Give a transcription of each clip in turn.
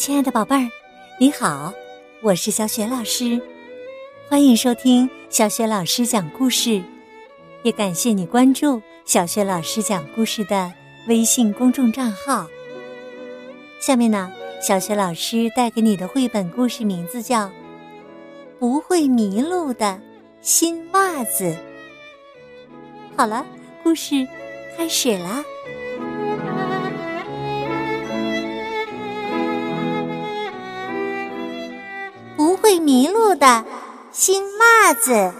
亲爱的宝贝儿，你好，我是小雪老师，欢迎收听小雪老师讲故事，也感谢你关注小雪老师讲故事的微信公众账号。下面呢，小雪老师带给你的绘本故事名字叫《不会迷路的新袜子》。好了，故事开始啦。迷路的新袜子。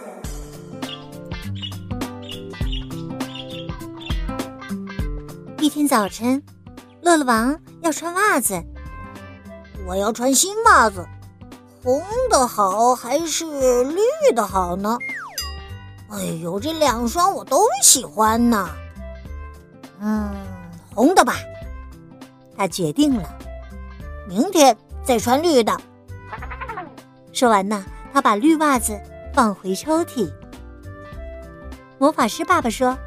一天早晨，乐乐王要穿袜子。我要穿新袜子，红的好还是绿的好呢？哎呦，这两双我都喜欢呢。嗯，红的吧。他决定了，明天再穿绿的。说完呢，他把绿袜子放回抽屉。魔法师爸爸说：“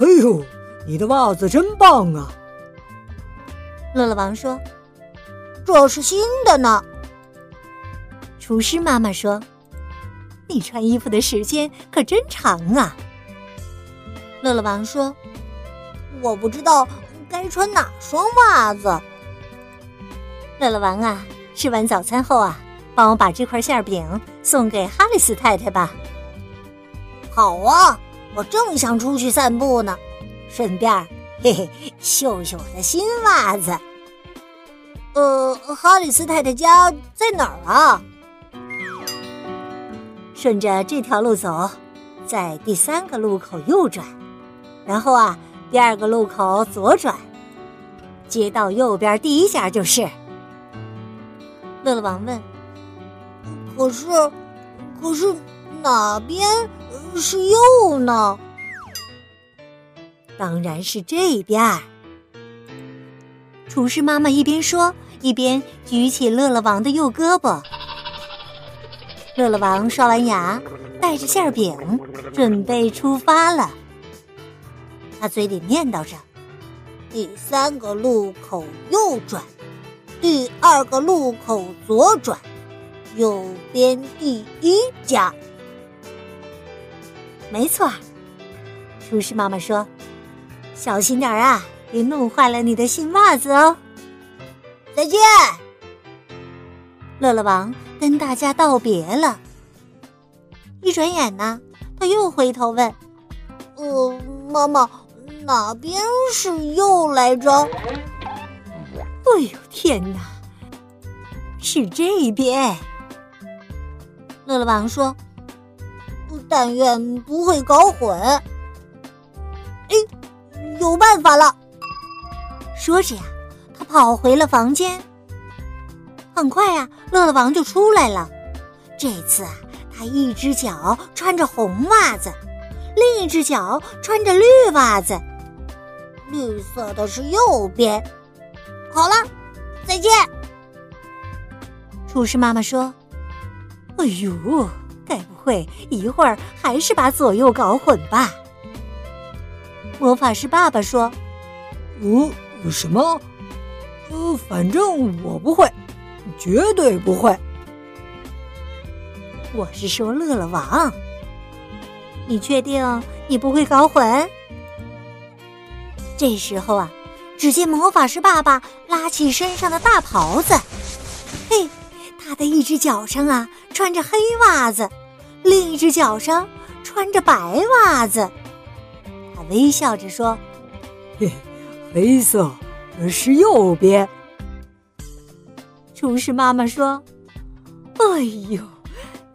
哎呦，你的袜子真棒啊！”乐乐王说：“这是新的呢。”厨师妈妈说：“你穿衣服的时间可真长啊！”乐乐王说：“我不知道该穿哪双袜子。”乐乐王啊，吃完早餐后啊。帮我把这块馅饼送给哈里斯太太吧。好啊，我正想出去散步呢，顺便嘿嘿秀秀我的新袜子。呃，哈里斯太太家在哪儿啊？顺着这条路走，在第三个路口右转，然后啊，第二个路口左转，街道右边第一家就是。乐乐王问。可是，可是哪边是右呢？当然是这边。厨师妈妈一边说，一边举起乐乐王的右胳膊。乐乐王刷完牙，带着馅饼，准备出发了。他嘴里念叨着：“第三个路口右转，第二个路口左转。”右边第一家，没错。厨师妈妈说：“小心点啊，别弄坏了你的新袜子哦。”再见。乐乐王跟大家道别了。一转眼呢，他又回头问：“呃，妈妈，哪边是右来着？”哎呦天哪，是这边。乐乐王说：“但愿不会搞混。”哎，有办法了！说着呀，他跑回了房间。很快呀，乐乐王就出来了。这次啊，他一只脚穿着红袜子，另一只脚穿着绿袜子。绿色的是右边。好了，再见。厨师妈妈说。哎呦，该不会一会儿还是把左右搞混吧？魔法师爸爸说：“哦，什么？呃，反正我不会，绝对不会。我是说乐乐王，你确定你不会搞混？”这时候啊，只见魔法师爸爸拉起身上的大袍子，嘿。他的一只脚上啊穿着黑袜子，另一只脚上穿着白袜子。他微笑着说：“嘿，黑色是右边。”厨师妈妈说：“哎呦，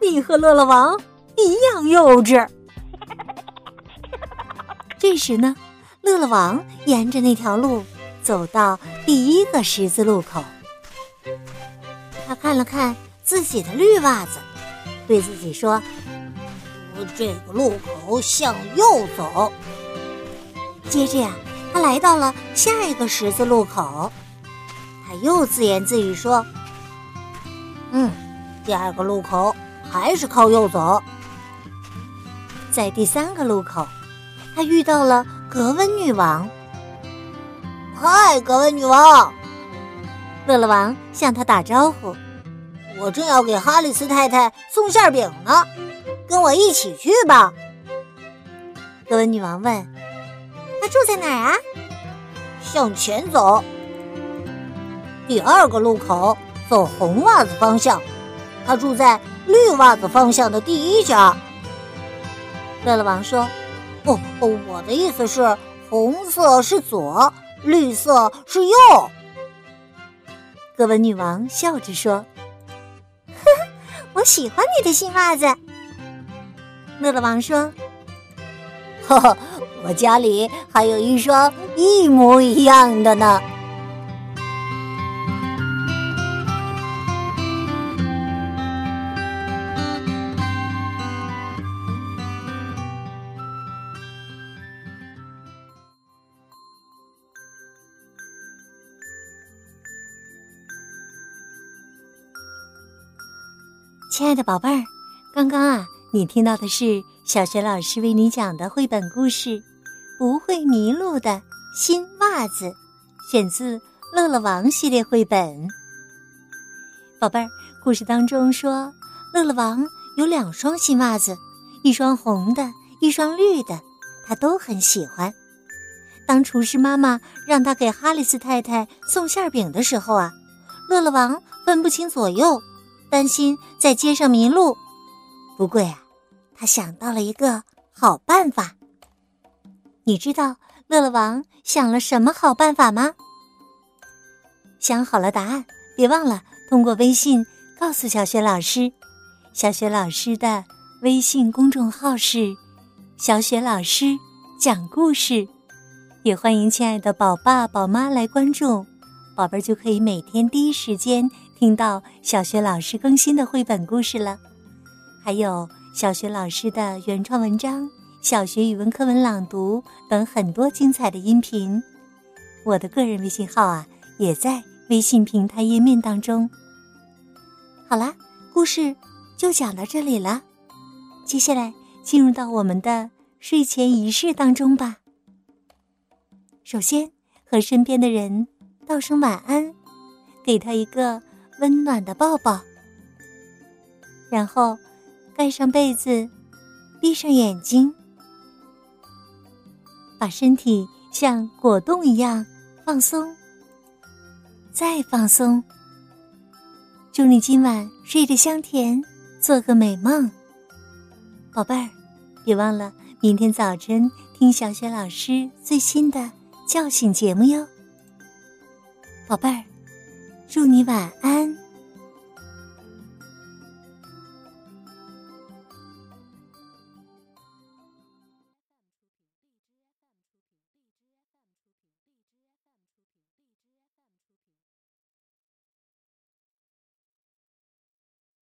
你和乐乐王一样幼稚。” 这时呢，乐乐王沿着那条路走到第一个十字路口。他看了看自己的绿袜子，对自己说：“这个路口向右走。”接着呀，他来到了下一个十字路口，他又自言自语说：“嗯，第二个路口还是靠右走。”在第三个路口，他遇到了格温女王。“嗨，格温女王！”乐乐王向他打招呼：“我正要给哈里斯太太送馅饼呢，跟我一起去吧。”格温女王问：“他住在哪儿啊？”向前走，第二个路口走红袜子方向。他住在绿袜子方向的第一家。乐乐王说：“哦哦，我的意思是，红色是左，绿色是右。”格温女王笑着说：“，喜欢你的新袜子。”乐乐王说：“呵呵，我家里还有一双一模一样的呢。”亲爱的宝贝儿，刚刚啊，你听到的是小学老师为你讲的绘本故事《不会迷路的新袜子》，选自《乐乐王》系列绘本。宝贝儿，故事当中说，乐乐王有两双新袜子，一双红的，一双绿的，他都很喜欢。当厨师妈妈让他给哈里斯太太送馅饼的时候啊，乐乐王分不清左右。担心在街上迷路，不过呀，他想到了一个好办法。你知道乐乐王想了什么好办法吗？想好了答案，别忘了通过微信告诉小雪老师。小雪老师的微信公众号是“小雪老师讲故事”，也欢迎亲爱的宝爸宝妈来关注，宝贝儿就可以每天第一时间。听到小学老师更新的绘本故事了，还有小学老师的原创文章、小学语文课文朗读等很多精彩的音频。我的个人微信号啊，也在微信平台页面当中。好啦，故事就讲到这里了，接下来进入到我们的睡前仪式当中吧。首先和身边的人道声晚安，给他一个。温暖的抱抱，然后盖上被子，闭上眼睛，把身体像果冻一样放松，再放松。祝你今晚睡得香甜，做个美梦，宝贝儿！别忘了明天早晨听小雪老师最新的叫醒节目哟，宝贝儿。祝你晚安。